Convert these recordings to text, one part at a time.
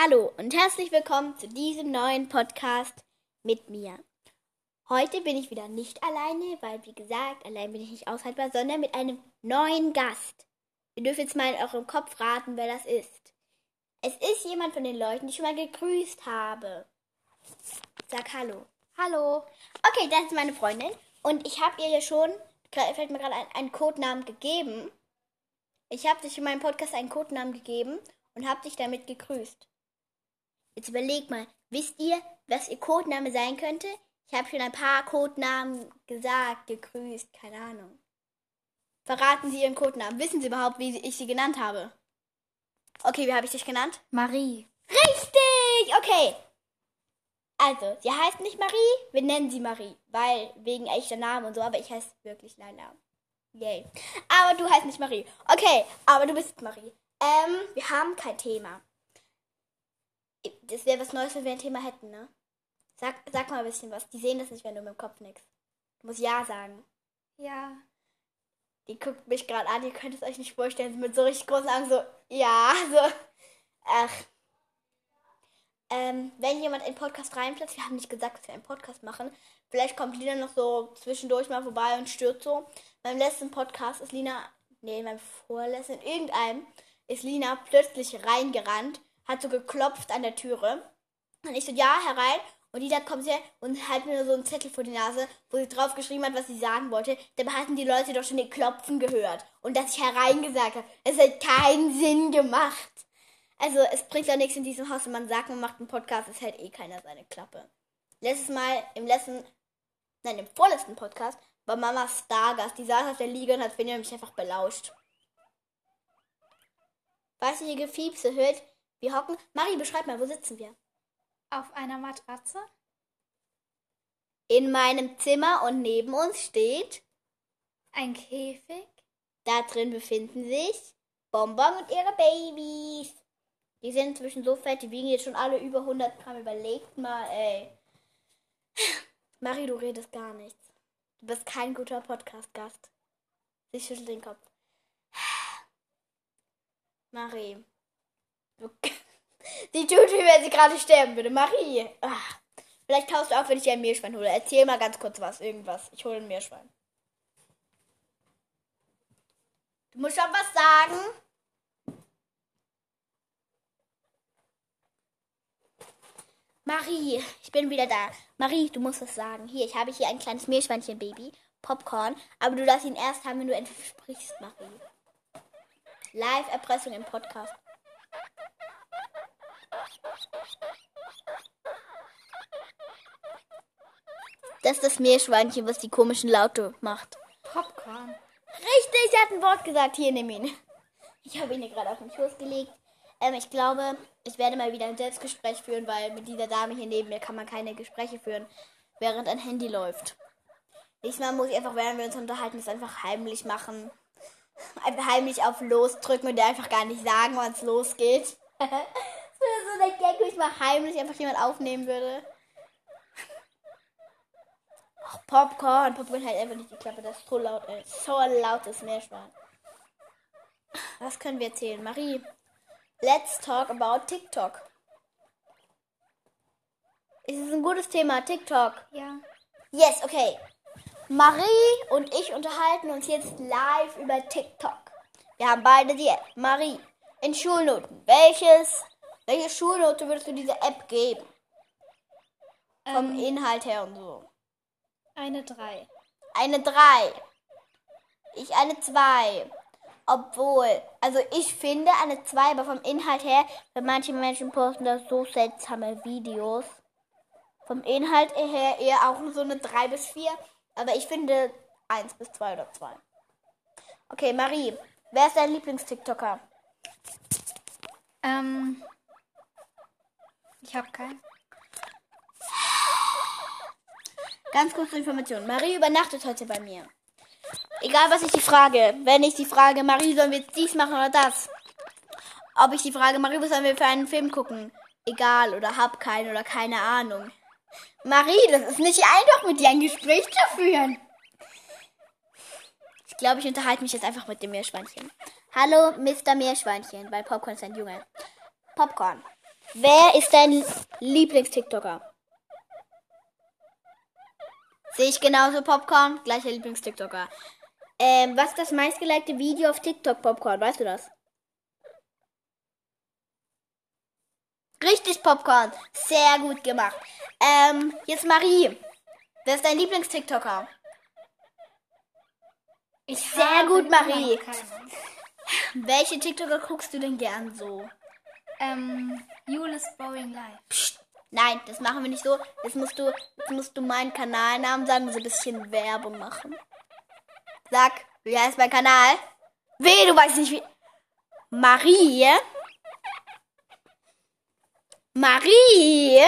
Hallo und herzlich willkommen zu diesem neuen Podcast mit mir. Heute bin ich wieder nicht alleine, weil wie gesagt, allein bin ich nicht aushaltbar, sondern mit einem neuen Gast. Ihr dürft jetzt mal in eurem Kopf raten, wer das ist. Es ist jemand von den Leuten, die ich schon mal gegrüßt habe. Sag Hallo. Hallo. Okay, das ist meine Freundin und ich habe ihr ja schon, fällt mir gerade ein, einen Codenamen gegeben. Ich habe dich in meinem Podcast einen Codenamen gegeben und habe dich damit gegrüßt. Jetzt überleg mal, wisst ihr, was ihr Codename sein könnte? Ich habe schon ein paar Codenamen gesagt, gegrüßt, keine Ahnung. Verraten Sie Ihren Codenamen. Wissen Sie überhaupt, wie ich Sie genannt habe? Okay, wie habe ich dich genannt? Marie. Richtig! Okay. Also, sie heißt nicht Marie, wir nennen sie Marie, weil wegen echter Namen und so, aber ich heiße wirklich Leila. Yay. Aber du heißt nicht Marie. Okay, aber du bist Marie. Ähm, wir haben kein Thema. Das wäre was Neues, wenn wir ein Thema hätten, ne? Sag, sag mal ein bisschen was. Die sehen das nicht, wenn du mit dem Kopf nix. Du musst Ja sagen. Ja. Die guckt mich gerade an, ihr könnt es euch nicht vorstellen. Mit so richtig großen Augen so, ja, so. Ach. Ähm, wenn jemand in Podcast reinplatzt, wir haben nicht gesagt, dass wir einen Podcast machen. Vielleicht kommt Lina noch so zwischendurch mal vorbei und stört so. Beim letzten Podcast ist Lina, nee, beim vorletzten, in irgendeinem, ist Lina plötzlich reingerannt hat so geklopft an der Türe. Und ich so, ja, herein. Und Lina kommt her und hat mir so einen Zettel vor die Nase, wo sie drauf geschrieben hat, was sie sagen wollte. Dabei hatten die Leute doch schon den Klopfen gehört. Und dass ich hereingesagt habe. Es hat keinen Sinn gemacht. Also, es bringt ja nichts in diesem Haus, wenn man sagt, man macht einen Podcast, es hält eh keiner seine Klappe. Letztes Mal, im letzten, nein, im vorletzten Podcast, war Mama Stargast. Die saß auf der Liege und hat Finja mich einfach belauscht. Was ihr Gefiepse hört, wir hocken. Marie, beschreib mal, wo sitzen wir? Auf einer Matratze. In meinem Zimmer und neben uns steht ein Käfig. Da drin befinden sich Bonbon und ihre Babys. Die sind inzwischen so fett, die wiegen jetzt schon alle über 100 Gramm. Überlegt mal, ey. Marie, du redest gar nichts. Du bist kein guter Podcast-Gast. Sie schüttelt den Kopf. Marie, Die tut, wie wenn sie gerade sterben würde. Marie. Ach. Vielleicht taust du auf, wenn ich dir ein Meerschwein hole. Erzähl mal ganz kurz was. Irgendwas. Ich hole ein Meerschwein. Du musst schon was sagen. Marie, ich bin wieder da. Marie, du musst was sagen. Hier, ich habe hier ein kleines Meerschweinchen-Baby. Popcorn. Aber du darfst ihn erst haben, wenn du endlich sprichst, Marie. Live-Erpressung im Podcast. Das ist das Meerschweinchen, was die komischen Laute macht. Popcorn. Richtig, er hat ein Wort gesagt. Hier, nimm ihn. Ich habe ihn hier gerade auf den Schoß gelegt. Ähm, ich glaube, ich werde mal wieder ein Selbstgespräch führen, weil mit dieser Dame hier neben mir kann man keine Gespräche führen, während ein Handy läuft. Diesmal muss ich einfach, während wir uns unterhalten, es einfach heimlich machen. Einfach heimlich auf Los drücken und einfach gar nicht sagen, wann es losgeht. das wäre so der Gag, wenn ich mal heimlich einfach jemand aufnehmen würde. Ach, Popcorn. Popcorn halt einfach nicht die Klappe. Das ist so laut, ey. So lautes Meerschwein. Was können wir erzählen? Marie, let's talk about TikTok. Ist es ein gutes Thema, TikTok? Ja. Yes, okay. Marie und ich unterhalten uns jetzt live über TikTok. Wir haben beide die App. Marie, in Schulnoten. Welches, welche Schulnote würdest du dieser App geben? Vom Ähm, Inhalt her und so. eine 3. Eine 3. Ich eine 2. Obwohl, also ich finde eine 2, aber vom Inhalt her, weil manche Menschen posten da so seltsame Videos. Vom Inhalt her eher auch so eine 3 bis 4. Aber ich finde 1 bis 2 oder 2. Okay, Marie, wer ist dein Lieblings-TikToker? Ähm, ich habe keinen. Ganz kurze Information. Marie übernachtet heute bei mir. Egal, was ich die frage. Wenn ich die frage, Marie, sollen wir jetzt dies machen oder das? Ob ich die frage, Marie, was sollen wir für einen Film gucken? Egal, oder hab keinen oder keine Ahnung. Marie, das ist nicht einfach, mit dir ein Gespräch zu führen. Ich glaube, ich unterhalte mich jetzt einfach mit dem Meerschweinchen. Hallo, Mr. Meerschweinchen, weil Popcorn ist ein Junge. Popcorn. Wer ist dein Lieblings-TikToker? Sehe ich genauso Popcorn, gleicher Lieblings-TikToker. Ähm, was ist das meistgelikte Video auf TikTok, Popcorn? Weißt du das? Richtig, Popcorn. Sehr gut gemacht. Ähm, jetzt Marie. Wer ist dein Lieblings-TikToker? Ich Sehr gut, Marie. Welche TikToker guckst du denn gern so? Ähm, Julis Boring Life. Psst. Nein, das machen wir nicht so. Jetzt musst du, jetzt musst du meinen Kanalnamen sagen und so ein bisschen Werbung machen. Sag, wie heißt mein Kanal? Weh, du weißt nicht wie. Marie? Marie?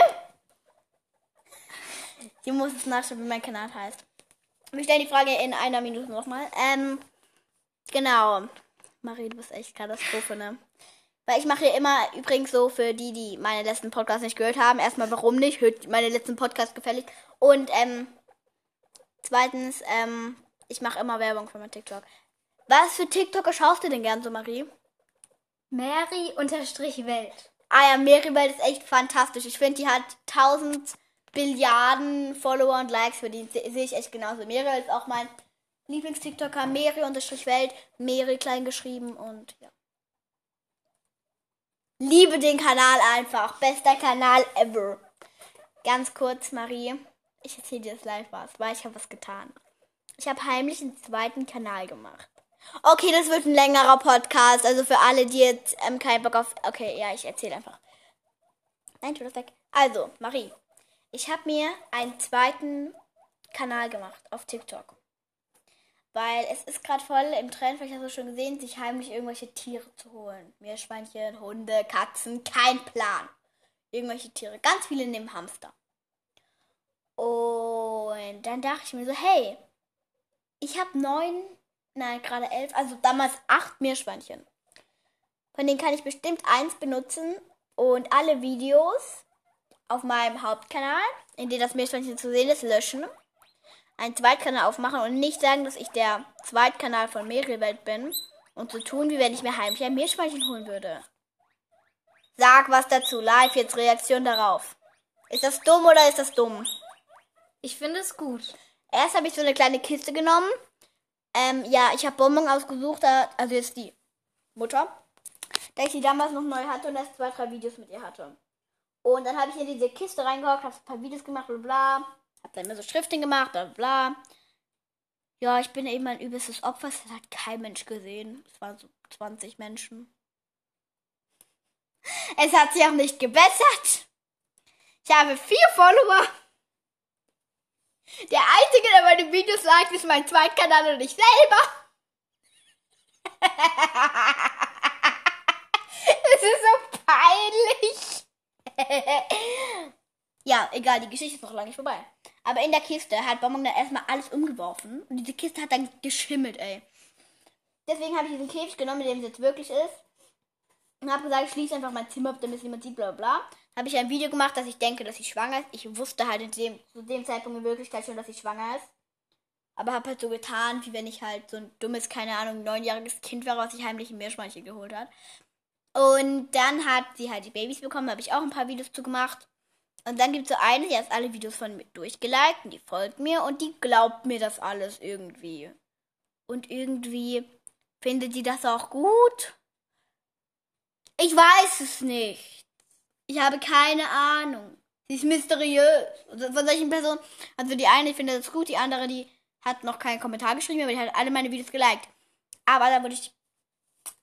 Sie muss jetzt nachschauen, wie mein Kanal heißt. Wir stellen die Frage in einer Minute nochmal. Ähm, genau. Marie, du bist echt Katastrophe, ne? Weil ich mache hier immer übrigens so für die, die meine letzten Podcasts nicht gehört haben. Erstmal, warum nicht? Hört meine letzten Podcasts gefällig. Und ähm, zweitens, ähm, ich mache immer Werbung für mein TikTok. Was für TikToker schaust du denn gern so, Marie? Mary unterstrich Welt. Ah ja, Meribel ist echt fantastisch. Ich finde, die hat 1000 Billiarden Follower und Likes verdient. Se- Sehe ich echt genauso. Meribel ist auch mein Lieblings-TikToker. Meri-Welt. Meri klein geschrieben und ja. Liebe den Kanal einfach. Bester Kanal ever. Ganz kurz, Marie. Ich erzähle dir das live was, weil ich habe was getan. Ich habe heimlich einen zweiten Kanal gemacht. Okay, das wird ein längerer Podcast. Also für alle, die jetzt ähm, keinen Bock auf. Okay, ja, ich erzähle einfach. Nein, tu das weg. Also, Marie. Ich habe mir einen zweiten Kanal gemacht auf TikTok. Weil es ist gerade voll im Trend, vielleicht hast du schon gesehen, sich heimlich irgendwelche Tiere zu holen. Meerschweinchen, Hunde, Katzen, kein Plan. Irgendwelche Tiere. Ganz viele nehmen Hamster. Und dann dachte ich mir so, hey, ich habe neun, nein, gerade elf, also damals acht Meerschweinchen. Von denen kann ich bestimmt eins benutzen und alle Videos auf meinem Hauptkanal, in denen das Meerschweinchen zu sehen ist, löschen. Einen Zweitkanal aufmachen und nicht sagen, dass ich der Zweitkanal von Meerwelt bin und so tun, wie wenn ich mir heimlich ein Meerschweinchen holen würde. Sag was dazu, live jetzt Reaktion darauf. Ist das dumm oder ist das dumm? Ich finde es gut. Erst habe ich so eine kleine Kiste genommen. Ähm, ja, ich habe Bonbon ausgesucht, also jetzt die Mutter, da ich sie damals noch neu hatte und erst zwei, drei Videos mit ihr hatte. Und dann habe ich in diese Kiste reingehockt, habe ein paar Videos gemacht, bla bla. Habe dann immer so Schriften gemacht, bla bla. Ja, ich bin eben ein übelstes Opfer. Es hat kein Mensch gesehen. Es waren so 20 Menschen. Es hat sich auch nicht gebessert. Ich habe vier Follower. Der einzige, der meine Videos liked, ist mein Zweitkanal und ich selber. es ist so peinlich. ja, egal, die Geschichte ist noch lange nicht vorbei. Aber in der Kiste hat Bonbon dann erstmal alles umgeworfen. Und diese Kiste hat dann geschimmelt, ey. Deswegen habe ich diesen Käfig genommen, mit dem es jetzt wirklich ist. Und habe gesagt, ich schließe einfach mein Zimmer, damit es niemand sieht, bla bla bla. Habe ich ein Video gemacht, dass ich denke, dass sie schwanger ist. Ich wusste halt dem, zu dem Zeitpunkt in Wirklichkeit schon, dass sie schwanger ist. Aber habe halt so getan, wie wenn ich halt so ein dummes, keine Ahnung, neunjähriges Kind wäre, was sich heimlich ein Meerschweinchen geholt hat. Und dann hat sie halt die Babys bekommen, habe ich auch ein paar Videos zu gemacht. Und dann gibt es so eine, die hat alle Videos von mir durchgeliked und die folgt mir und die glaubt mir das alles irgendwie. Und irgendwie findet die das auch gut. Ich weiß es nicht. Ich habe keine Ahnung. Sie ist mysteriös. Also Von solchen Personen. Also die eine findet das gut, die andere, die hat noch keinen Kommentar geschrieben, aber die hat alle meine Videos geliked. Aber da wurde ich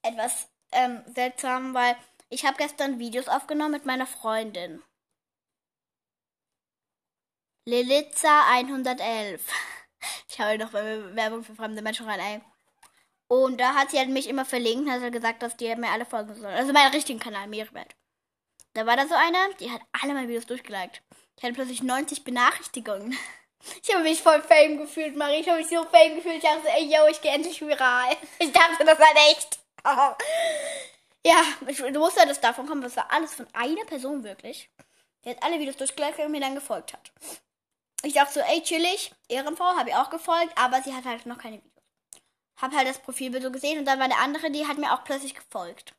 etwas ähm, seltsam, weil ich habe gestern Videos aufgenommen mit meiner Freundin. Lilitza 111. Ich habe noch Werbung für fremde Menschen rein, ey. Und da hat sie halt mich immer verlinkt und hat halt gesagt, dass die mir alle folgen sollen. Also meinen richtigen Kanal, Meerwelt. Da war da so eine, die hat alle meine Videos durchgeliked. Ich hatte plötzlich 90 Benachrichtigungen. Ich habe mich voll Fame gefühlt, Marie. Ich habe mich so Fame gefühlt. Ich dachte ey, yo, ich gehe endlich viral. Ich dachte, das war echt. Ja, ich, du musst ja das davon kommen, das war alles von einer Person wirklich. Die hat alle Videos durchgeliked und mir dann gefolgt hat. Ich dachte so, ey, chillig, Ehrenfrau, habe ich auch gefolgt, aber sie hat halt noch keine Videos. Hab halt das Profilbild so gesehen und dann war eine andere, die hat mir auch plötzlich gefolgt.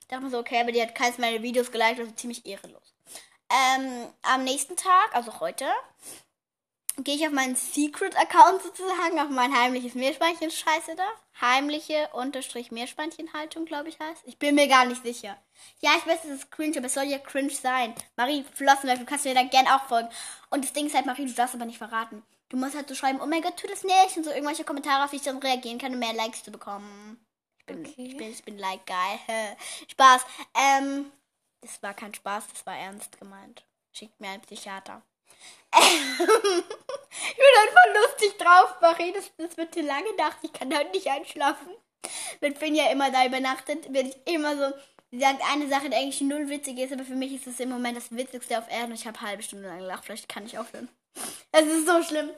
Ich dachte mir so, okay, aber die hat keins meiner Videos geliked, also ziemlich ehrenlos. Ähm, am nächsten Tag, also heute, gehe ich auf meinen Secret-Account sozusagen, auf mein heimliches Meerschweinchen, scheiße da. Heimliche Unterstrich Meerschweinchenhaltung, glaube ich heißt. Ich bin mir gar nicht sicher. Ja, ich weiß, es ist cringe, aber es soll ja cringe sein. Marie Flossenberg, du kannst mir da gern auch folgen. Und das Ding ist halt, Marie, du darfst aber nicht verraten. Du musst halt so schreiben, oh mein Gott, tu das nicht. Und so irgendwelche Kommentare, auf die ich dann reagieren kann, um mehr Likes zu bekommen. Ich bin, Okay. ich bin, ich bin like geil. Spaß. Ähm, das war kein Spaß, das war ernst gemeint. Schickt mir einen Psychiater. ich bin einfach lustig drauf, Marie. Das, das wird zu lange Nacht. Ich kann heute nicht einschlafen. Wenn Finn ja immer da übernachtet, werde ich immer so. Sie sagt eine Sache, die eigentlich null witzig ist, aber für mich ist das im Moment das Witzigste auf Erden. Und ich habe eine halbe Stunde lang gelacht. Vielleicht kann ich aufhören. Es ist so schlimm.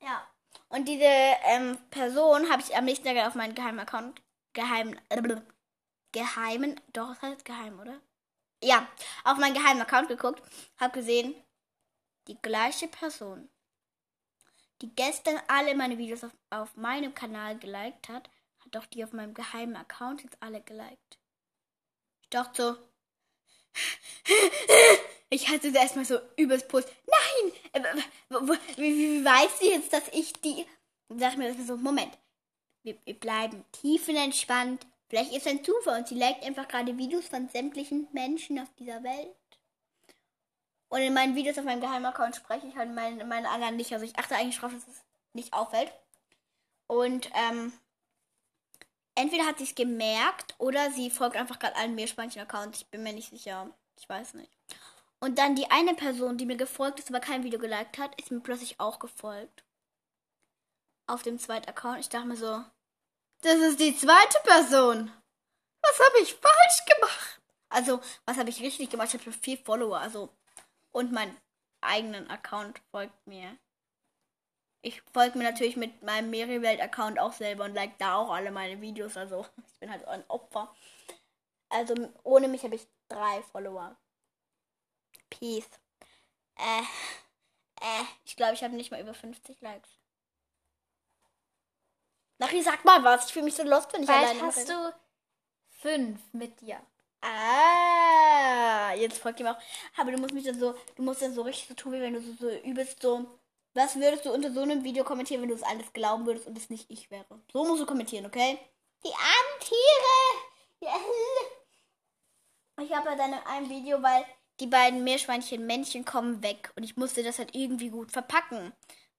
Ja. Und diese ähm, Person habe ich am nächsten Tag auf meinen geheimen Account. Geheim. Äh, geheimen. Doch, das heißt geheim, oder? Ja, auf meinen geheimen Account geguckt. Habe gesehen, die gleiche Person, die gestern alle meine Videos auf, auf meinem Kanal geliked hat, hat auch die auf meinem geheimen Account jetzt alle geliked. Ich dachte so. Ich hatte es erstmal so übers Post. Nein! äh, Wie, wie, weiß sie jetzt, dass ich die. Sag mir das so, Moment. Wir, wir bleiben tiefenentspannt. Vielleicht ist ein Zufall und sie liked einfach gerade Videos von sämtlichen Menschen auf dieser Welt. Und in meinen Videos auf meinem Geheimaccount spreche ich halt meine, meine anderen nicht. Also ich achte eigentlich drauf, dass es nicht auffällt. Und ähm, entweder hat sie es gemerkt oder sie folgt einfach gerade allen Meerschweinchen-Accounts. Ich bin mir nicht sicher. Ich weiß nicht. Und dann die eine Person, die mir gefolgt ist, aber kein Video geliked hat, ist mir plötzlich auch gefolgt. Auf dem zweiten Account. Ich dachte mir so, das ist die zweite Person. Was habe ich falsch gemacht? Also, was habe ich richtig gemacht? Ich habe vier Follower, also und meinen eigenen Account folgt mir. Ich folge mir natürlich mit meinem Meriwelt-Account auch selber und like da auch alle meine Videos. Also ich bin halt ein Opfer. Also ohne mich habe ich drei Follower. Peace. Äh, äh, ich glaube, ich habe nicht mal über 50 Likes. Nachri, sag mal was. Ich fühle mich so lost, wenn ich Bald alleine hast du fünf mit dir. Ah, jetzt folgt ihm auch. Aber du musst mich dann so, du musst dann so richtig so tun, wie wenn du so, so übelst so. Was würdest du unter so einem Video kommentieren, wenn du es alles glauben würdest und es nicht ich wäre? So musst du kommentieren, okay? Die armen Tiere! Ich habe ja dann in einem Video, weil die beiden Meerschweinchen Männchen kommen weg und ich musste das halt irgendwie gut verpacken.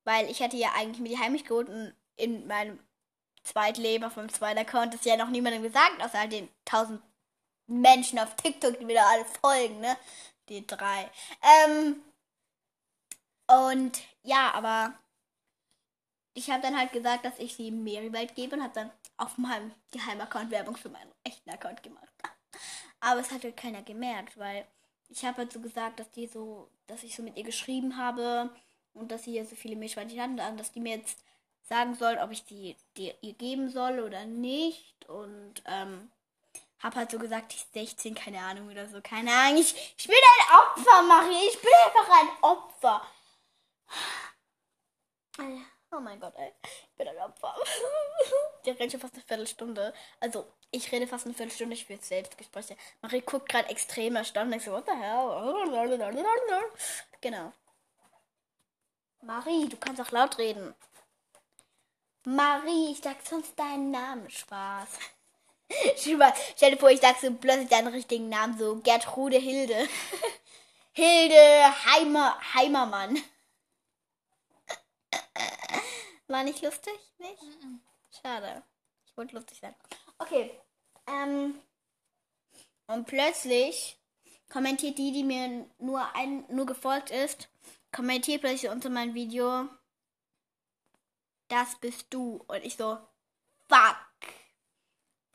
Weil ich hatte ja eigentlich mir die heimlich geholt und in meinem Zweitleben auf meinem zweiten Account ist ja noch niemandem gesagt, außer halt den tausend Menschen auf TikTok, die mir da alle folgen, ne? Die drei. Ähm, und ja, aber ich habe dann halt gesagt, dass ich sie Meriwald gebe und habe dann auf meinem Geheimaccount Werbung für meinen echten Account gemacht. Aber es hat halt keiner gemerkt, weil ich habe halt so gesagt, dass die so, dass ich so mit ihr geschrieben habe und dass sie hier so viele Meerschweinchen hatten, dass die mir jetzt sagen soll, ob ich die, die ihr geben soll oder nicht. Und ähm, hab halt so gesagt, ich 16, keine Ahnung oder so, keine Ahnung. Ich, ich bin ein Opfer, Marie. Ich bin einfach ein Opfer. Oh mein Gott, ey. Ich bin ein Opfer. Der rennt schon fast eine Viertelstunde. Also, ich rede fast eine Viertelstunde, ich will Selbstgespräche. Marie guckt gerade extrem erstaunt. Ich so, what the hell? Genau. Marie, du kannst auch laut reden. Marie, ich sag sonst deinen Namen. Spaß. Spaß. Stell dir vor, ich sag so plötzlich deinen richtigen Namen, so Gertrude Hilde. Hilde Heimer, Heimermann. War nicht lustig? Nicht? Schade. Ich wollte lustig sein. Okay. Ähm. Und plötzlich kommentiert die, die mir nur ein, nur gefolgt ist, kommentiert plötzlich unter mein Video, das bist du. Und ich so, fuck.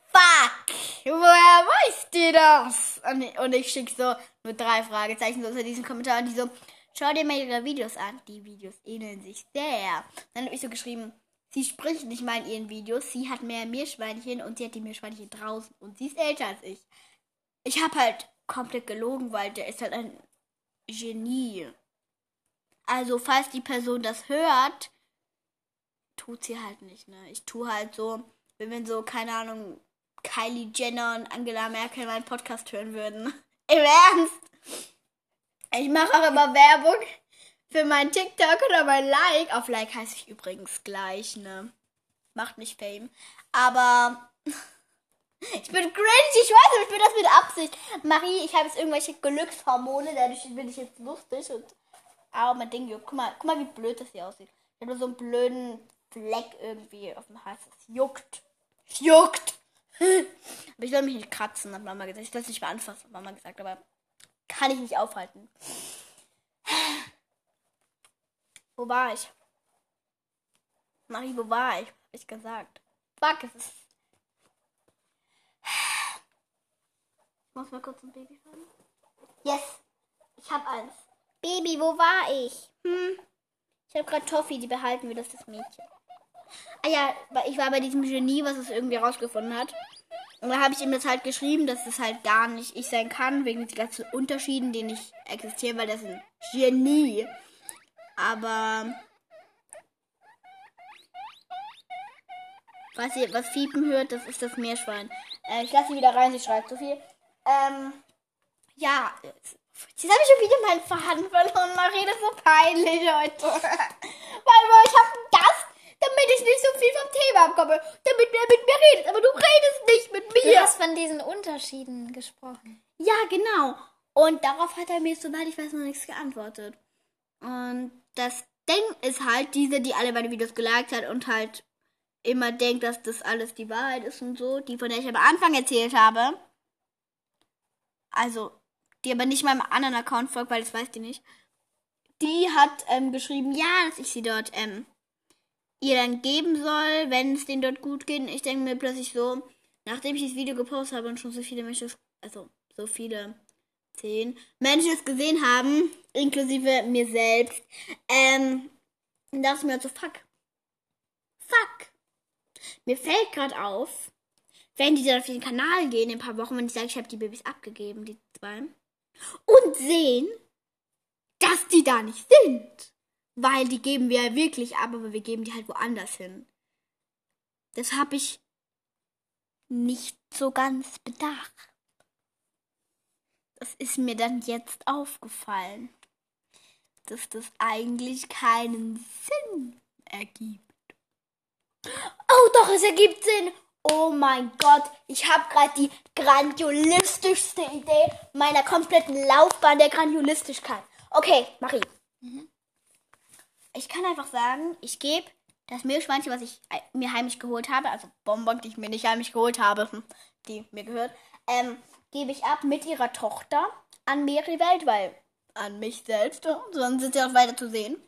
Fuck. Woher weißt du das? Und ich, und ich schicke so nur drei Fragezeichen so unter diesem Kommentar und die so, schau dir mal ihre Videos an. Die Videos ähneln sich sehr. Dann habe ich so geschrieben, sie spricht nicht mal in ihren Videos. Sie hat mehr Meerschweinchen und sie hat die Meerschweinchen draußen. Und sie ist älter als ich. Ich habe halt komplett gelogen, weil der ist halt ein Genie. Also, falls die Person das hört, tut sie halt nicht, ne? Ich tue halt so, wenn wenn so, keine Ahnung, Kylie Jenner und Angela Merkel meinen Podcast hören würden. Im Ernst. Ich mache auch immer Werbung für mein TikTok oder mein Like. Auf Like heiße ich übrigens gleich, ne? Macht mich Fame. Aber ich bin cringe, ich weiß nicht, ich bin das mit Absicht. Marie, ich habe jetzt irgendwelche Glückshormone, dadurch bin ich jetzt lustig und aber mein Ding juckt. Guck mal, guck mal, wie blöd das hier aussieht. Ich habe nur so einen blöden Fleck irgendwie auf dem Hals. Es juckt. Es juckt. aber ich soll mich nicht kratzen, hat Mama gesagt. Ich soll es nicht mehr anfassen, hat Mama gesagt, aber kann ich nicht aufhalten. Wo war ich? Marie, wo war ich? Hab ich gesagt. Fuck, es ist. Ich muss mal kurz ein Baby hören. Yes, ich hab eins. Baby, wo war ich? Hm. Ich habe gerade Toffee, die behalten wir, das ist das Mädchen. Ah ja, ich war bei diesem Genie, was es irgendwie rausgefunden hat. Und da habe ich ihm das halt geschrieben, dass es halt gar nicht ich sein kann, wegen den ganzen Unterschieden, die nicht existieren, weil das ein Genie. Aber was ihr was Fiepen hört, das ist das Meerschwein. Äh, ich lasse sie wieder rein, sie schreibt so viel. Ähm, ja, jetzt habe ich schon wieder meinen Faden verloren. Marie, das ist so peinlich heute. weil ich habe damit ich nicht so viel vom Thema abkomme, damit er mit mir redet. Aber du redest nicht mit mir. Du hast von diesen Unterschieden gesprochen. Ja, genau. Und darauf hat er mir, soweit ich weiß, noch nichts geantwortet. Und das Ding ist halt diese, die alle meine Videos geliked hat und halt immer denkt, dass das alles die Wahrheit ist und so, die von der ich am Anfang erzählt habe. Also, die aber nicht meinem anderen Account folgt, weil das weiß die nicht. Die hat ähm, geschrieben, ja, dass ich sie dort ähm, ihr dann geben soll, wenn es denen dort gut geht. Und ich denke mir plötzlich so, nachdem ich das Video gepostet habe und schon so viele Menschen, also so viele, zehn Menschen es gesehen haben, inklusive mir selbst, ähm, dachte ich mir halt so, fuck. Fuck. Mir fällt gerade auf, wenn die dann auf den Kanal gehen in ein paar Wochen, wenn ich sage, ich habe die Babys abgegeben, die zwei, und sehen, dass die da nicht sind. Weil die geben wir ja wirklich ab, aber wir geben die halt woanders hin. Das habe ich nicht so ganz bedacht. Das ist mir dann jetzt aufgefallen, dass das eigentlich keinen Sinn ergibt. Oh, doch, es ergibt Sinn. Oh mein Gott, ich habe gerade die grandiolistischste Idee meiner kompletten Laufbahn der Grandiolistischkeit. Okay, Marie. Mhm. Ich kann einfach sagen, ich gebe das Meerschweinchen, was ich mir heimlich geholt habe, also Bonbon, die ich mir nicht heimlich geholt habe, hm, die mir gehört, ähm, gebe ich ab mit ihrer Tochter an Meriwelt, weil an mich selbst, sonst sind sie auch weiter zu sehen.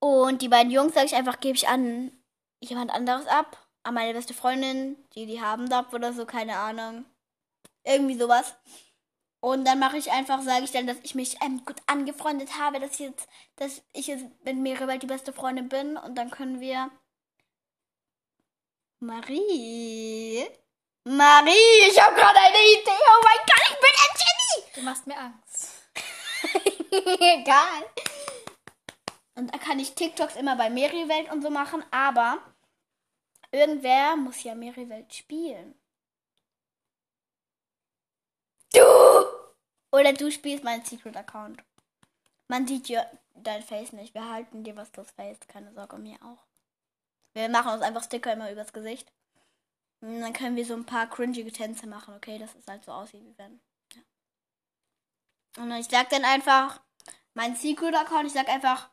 Und die beiden Jungs, sage ich einfach, gebe ich an jemand anderes ab. An meine beste Freundin, die die haben darf oder so, keine Ahnung. Irgendwie sowas. Und dann mache ich einfach, sage ich dann, dass ich mich ähm, gut angefreundet habe, dass ich jetzt, dass ich jetzt mit Mirabel die beste Freundin bin. Und dann können wir. Marie. Marie, ich habe gerade eine Idee. Oh mein Gott, ich bin ein Genie. Du machst mir Angst. Egal. Und da kann ich TikToks immer bei Meriwelt und so machen, aber irgendwer muss ja Meriwelt spielen. Du! Oder du spielst meinen Secret Account. Man sieht ja dein Face nicht. Wir halten dir was das Face. Keine Sorge, mir auch. Wir machen uns einfach Sticker immer übers Gesicht. Und dann können wir so ein paar cringige Tänze machen, okay? Das ist halt so aussieht wie wenn. Ja. Und ich sag dann einfach mein Secret Account. Ich sag einfach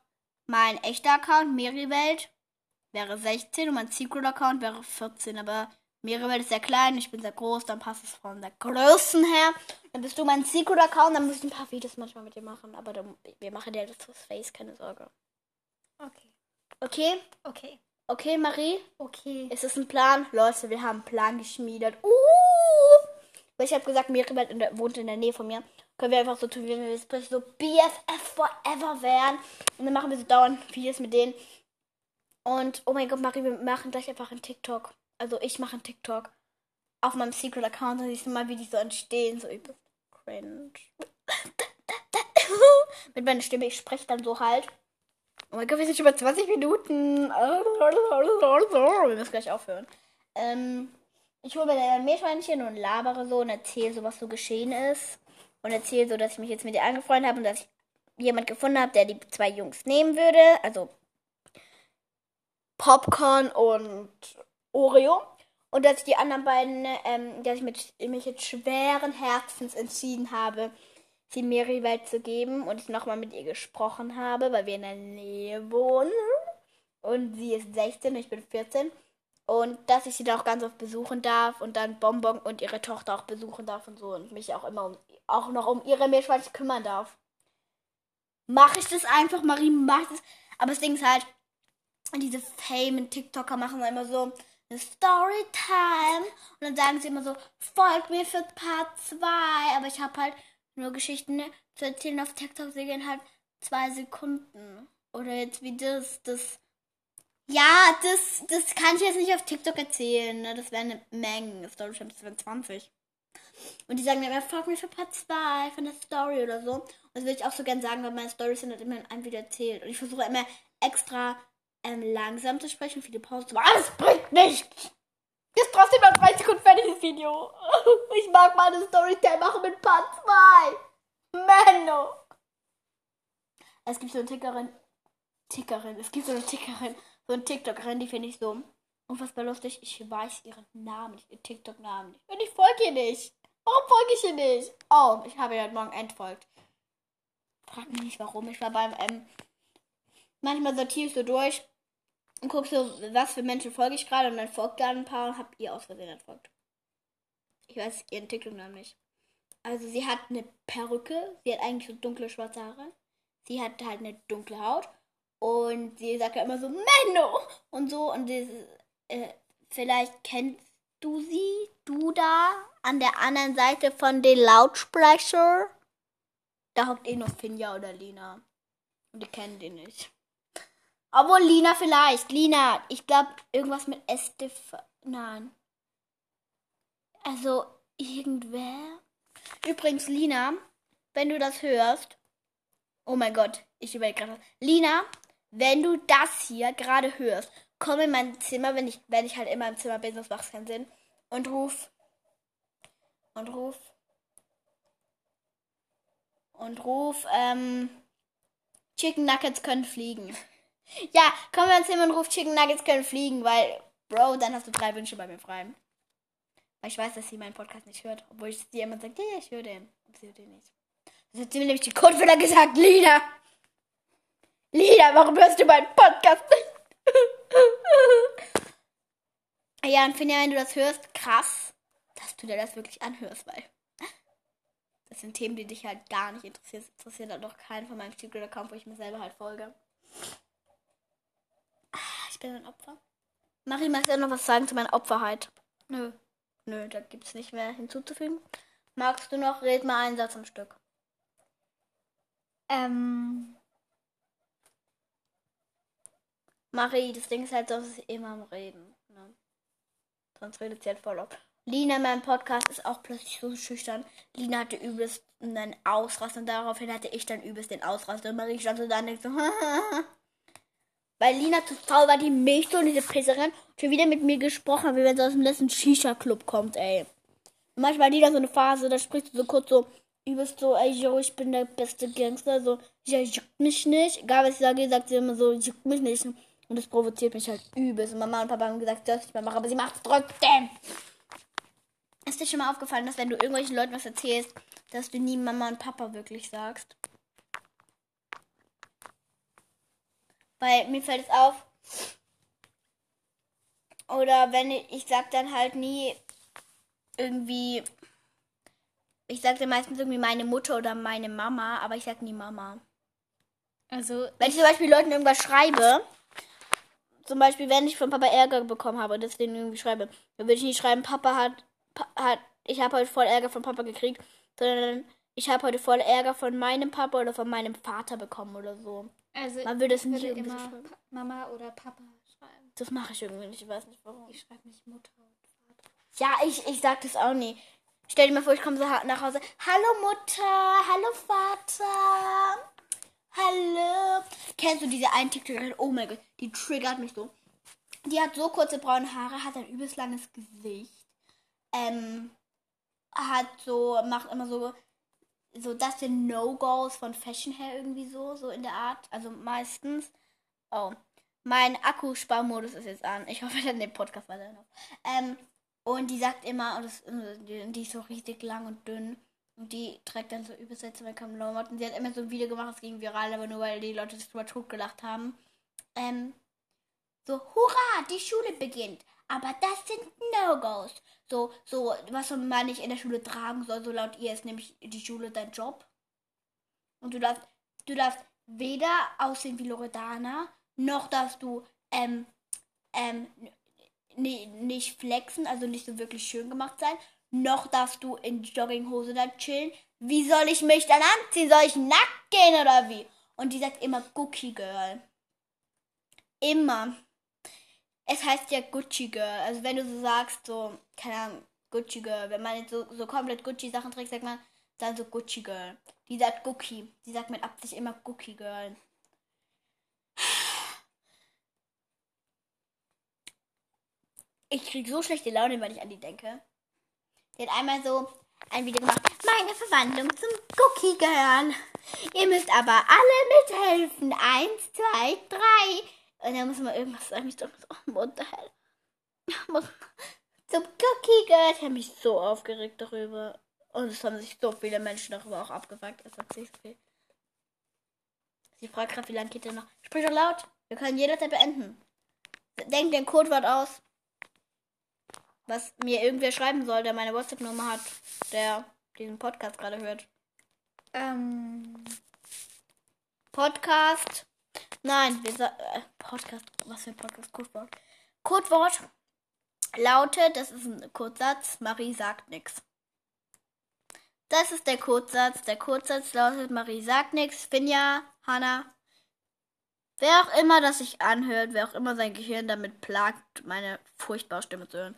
mein echter Account, Meriwelt, wäre 16 und mein Secret Account wäre 14. Aber Meriwelt ist sehr klein, ich bin sehr groß, dann passt es von der Größen her. Dann bist du mein Secret Account, dann muss ich ein paar Videos manchmal mit dir machen. Aber dann, wir machen dir das fürs Face, keine Sorge. Okay. Okay? Okay. Okay, Marie? Okay. Ist es ein Plan? Leute, wir haben einen Plan geschmiedet. Uh! Weil ich habe gesagt, in der, wohnt in der Nähe von mir können wir einfach so tun, wie wir jetzt so BFF forever wären. Und dann machen wir so dauernd Videos mit denen. Und oh mein Gott, Marie, wir machen gleich einfach einen TikTok. Also ich mache einen TikTok auf meinem Secret Account. Dann siehst du mal, wie die so entstehen. So übelst cringe. mit meiner Stimme, ich spreche dann so halt. Oh mein Gott, wir sind schon bei 20 Minuten. Wir müssen gleich aufhören. Ähm, ich hole mir dann ein Meerschweinchen und labere so und erzähle so, was so geschehen ist. Und erzähle so, dass ich mich jetzt mit ihr angefreundet habe und dass ich jemand gefunden habe, der die zwei Jungs nehmen würde. Also Popcorn und Oreo. Und dass ich die anderen beiden, ähm, dass ich mit, mich jetzt schweren Herzens entschieden habe, sie Meriwald zu geben und ich nochmal mit ihr gesprochen habe, weil wir in der Nähe wohnen. Und sie ist 16 und ich bin 14. Und dass ich sie da auch ganz oft besuchen darf und dann Bonbon und ihre Tochter auch besuchen darf und so und mich auch immer um, auch noch um ihre Meerschweinchen kümmern darf. Mache ich das einfach, Marie, mach ich das. Aber das Ding ist halt, diese famen TikToker machen immer so Storytime und dann sagen sie immer so, folgt mir für Part 2. Aber ich habe halt nur Geschichten zu erzählen auf TikTok, sie gehen halt zwei Sekunden. Oder jetzt wie das, das ja, das, das kann ich jetzt nicht auf TikTok erzählen. Ne? Das wäre eine Menge. Storytime das wären 20. Und die sagen mir, folgt mir für Part 2 von der Story oder so. Und das würde ich auch so gern sagen, weil meine Storys sind halt immer in einem Video erzählt. Und ich versuche immer extra ähm, langsam zu sprechen, viele Pausen zu machen. Aber nichts! Ist trotzdem noch 30 Sekunden fertig, das Video. Ich mag meine Storytime machen mit Part 2. Menno! Es gibt so eine Tickerin. Tickerin. Es gibt so eine Tickerin so ein TikTokerin, die finde ich so unfassbar lustig. Ich weiß ihren Namen nicht, ihren TikTok-Namen nicht. Und ich folge ihr nicht. Warum folge ich ihr nicht? Oh, ich habe ihr heute Morgen entfolgt. Frag mich nicht warum. Ich war beim ähm, manchmal sortiere ich so durch und gucke so, was für Menschen folge ich gerade und dann folgt da ein paar und hab ihr aus Versehen entfolgt. Ich weiß ihren TikTok-Namen nicht. Also sie hat eine Perücke, sie hat eigentlich so dunkle schwarze Haare. Sie hat halt eine dunkle Haut und sie sagt ja immer so, Menno! Und so. Und das, äh, vielleicht kennst du sie, du da, an der anderen Seite von den Lautsprecher. Da hockt eh noch Finja oder Lina. Und die kennen die nicht. Obwohl Lina vielleicht. Lina, ich glaube irgendwas mit Estef. Nein. Also irgendwer. Übrigens, Lina, wenn du das hörst. Oh mein Gott, ich überlege gerade. Lina, wenn du das hier gerade hörst, komm in mein Zimmer, wenn ich, wenn ich halt immer im Zimmer bin, sonst macht es keinen Sinn. Und ruf. Und ruf. Und ruf, ähm. Chicken Nuggets können fliegen. Ja, komm in mein Zimmer und ruf Chicken Nuggets können fliegen, weil, Bro, dann hast du drei Wünsche bei mir frei. Weil ich weiß, dass sie meinen Podcast nicht hört, obwohl ich sie immer sagt, ja, ich höre den. Und sie hört den nicht. Das hat sie mir nämlich die Codewörter gesagt, Lina. Lina, warum hörst du meinen Podcast nicht? ja, und Finja, wenn du das hörst, krass, dass du dir das wirklich anhörst, weil das sind Themen, die dich halt gar nicht interessieren. Das interessiert halt doch keinen von meinem Secret-Account, wo ich mir selber halt folge. Ich bin ein Opfer. Marie, magst du noch was sagen zu meiner Opferheit? Nö. Nö, da gibt's nicht mehr hinzuzufügen. Magst du noch? Red mal einen Satz am Stück. Ähm, Marie, das Ding ist halt, sonst ist sie immer am Reden. Ne? Sonst redet sie halt voll oft. Lina in meinem Podcast ist auch plötzlich so schüchtern. Lina hatte übelst einen Ausraster und daraufhin hatte ich dann übelst den Ausraster. Und Marie stand so da und denkt so, Weil Lina zu faul war, die Milch und diese Pisserin schon wieder mit mir gesprochen hat, wie wenn sie aus dem letzten Shisha-Club kommt, ey. Und manchmal Lina so eine Phase, da spricht sie so kurz so, übelst so, ey, yo, ich bin der beste Gangster, so, ja, juckt mich nicht. Egal, was ich sage, sagt sie immer so, juckt mich nicht. Und das provoziert mich halt übelst. Und Mama und Papa haben gesagt, dass ich mal mache, aber sie macht es trotzdem. Ist dir schon mal aufgefallen, dass wenn du irgendwelchen Leuten was erzählst, dass du nie Mama und Papa wirklich sagst? Weil mir fällt es auf. Oder wenn ich, ich sag dann halt nie irgendwie. Ich sag dann meistens irgendwie meine Mutter oder meine Mama, aber ich sag nie Mama. also, Wenn ich zum Beispiel Leuten irgendwas schreibe, zum Beispiel, wenn ich von Papa Ärger bekommen habe und das denen irgendwie schreibe, dann würde ich nicht schreiben, Papa hat, pa hat ich habe heute voll Ärger von Papa gekriegt, sondern ich habe heute voll Ärger von meinem Papa oder von meinem Vater bekommen oder so. Also Man würde es ich nicht würde irgendwie immer schreiben. Pa- Mama oder Papa schreiben. Das mache ich irgendwie nicht, ich weiß nicht warum. Ich schreibe nicht Mutter und Vater. Ja, ich, ich sag das auch nie. Stell dir mal vor, ich komme so nach Hause. Hallo Mutter, hallo Vater. Hallo. Kennst du diese einen TikTokerin? Oh mein Gott, die triggert mich so. Die hat so kurze braune Haare, hat ein übelst langes Gesicht. ähm, hat so, macht immer so, so das sind No-Gos von Fashion her irgendwie so, so in der Art. Also meistens. Oh. Mein Akkusparmodus ist jetzt an. Ich hoffe, dann den Podcast weiter noch. Ähm, und die sagt immer, und das, die, ist so richtig lang und dünn. Und die trägt dann so Übersätze bei Klamotten. Sie hat immer so ein Video gemacht, das ging viral, aber nur weil die Leute sich drüber gelacht haben. Ähm, so, hurra, die Schule beginnt. Aber das sind No-Gos. So, so, was man nicht in der Schule tragen soll, so laut ihr ist nämlich die Schule dein Job. Und du darfst, du darfst weder aussehen wie Loredana, noch darfst du, ähm, ähm, nicht flexen, also nicht so wirklich schön gemacht sein, noch darfst du in Jogginghose da chillen. Wie soll ich mich dann anziehen? Soll ich nackt gehen oder wie? Und die sagt immer Gucci Girl. Immer. Es heißt ja Gucci Girl. Also wenn du so sagst, so, keine Ahnung, Gucci Girl. Wenn man jetzt so, so komplett Gucci Sachen trägt, sagt man dann so Gucci Girl. Die sagt Gucci. Die sagt mit Absicht immer Gucci Girl. Ich krieg so schlechte Laune, wenn ich an die denke. Die hat einmal so ein Video gemacht. Meine Verwandlung zum Cookie Girl. Ihr müsst aber alle mithelfen. Eins, zwei, drei. Und dann muss man irgendwas sagen. Ich dachte so, oh, Mutter. Zum Cookie Girl. Ich habe mich so aufgeregt darüber. Und es haben sich so viele Menschen darüber auch abgefuckt. Es hat sich so viel. Sie fragt gerade, wie lange geht der noch? Sprich doch laut. Wir können jederzeit beenden. Denkt den Codewort aus was mir irgendwer schreiben soll, der meine WhatsApp-Nummer hat, der diesen Podcast gerade hört. Ähm. Podcast. Nein, wir sa äh, Podcast. Was für ein Podcast? Codewort. Codewort lautet, das ist ein Kurzsatz, Marie sagt nichts. Das ist der Kurzsatz. Der Kurzsatz lautet, Marie sagt nichts. Finja, Hanna, wer auch immer das sich anhört, wer auch immer sein Gehirn damit plagt, meine furchtbare Stimme zu hören,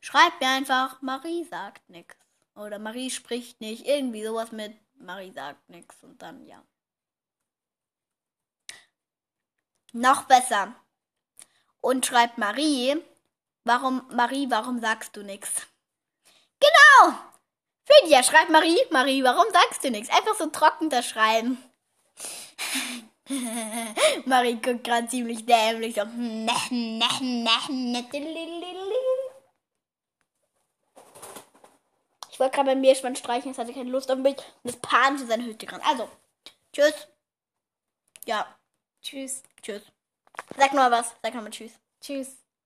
Schreibt mir einfach, Marie sagt nichts. Oder Marie spricht nicht. Irgendwie sowas mit Marie sagt nichts. Und dann ja. Noch besser. Und schreibt Marie, warum, Marie, warum sagst du nichts? Genau! Finja, schreibt Marie, Marie, warum sagst du nichts? Einfach so trocken das Schreiben. Marie guckt gerade ziemlich dämlich so. Ich wollte gerade beim Meerschwein streichen, jetzt hatte keine Lust auf mich. Und es pannte seine Hütte dran. Also, tschüss. Ja. Tschüss. Tschüss. Sag mal was. Sag noch mal Tschüss. Tschüss.